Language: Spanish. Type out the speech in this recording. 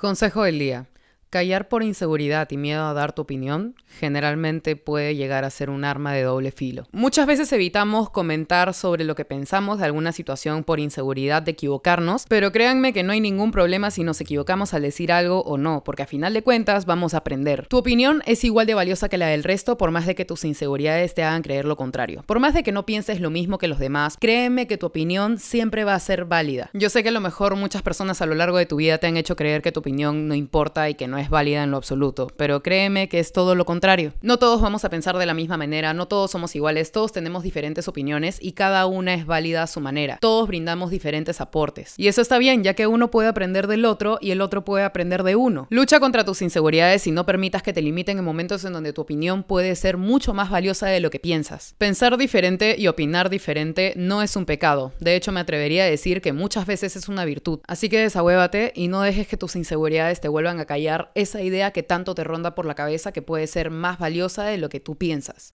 Consejo del día. Callar por inseguridad y miedo a dar tu opinión generalmente puede llegar a ser un arma de doble filo. Muchas veces evitamos comentar sobre lo que pensamos de alguna situación por inseguridad de equivocarnos, pero créanme que no hay ningún problema si nos equivocamos al decir algo o no, porque a final de cuentas vamos a aprender. Tu opinión es igual de valiosa que la del resto por más de que tus inseguridades te hagan creer lo contrario. Por más de que no pienses lo mismo que los demás, créeme que tu opinión siempre va a ser válida. Yo sé que a lo mejor muchas personas a lo largo de tu vida te han hecho creer que tu opinión no importa y que no es válida en lo absoluto, pero créeme que es todo lo contrario. No todos vamos a pensar de la misma manera, no todos somos iguales, todos tenemos diferentes opiniones y cada una es válida a su manera. Todos brindamos diferentes aportes. Y eso está bien, ya que uno puede aprender del otro y el otro puede aprender de uno. Lucha contra tus inseguridades y no permitas que te limiten en momentos en donde tu opinión puede ser mucho más valiosa de lo que piensas. Pensar diferente y opinar diferente no es un pecado. De hecho, me atrevería a decir que muchas veces es una virtud. Así que desahuévate y no dejes que tus inseguridades te vuelvan a callar esa idea que tanto te ronda por la cabeza que puede ser más valiosa de lo que tú piensas.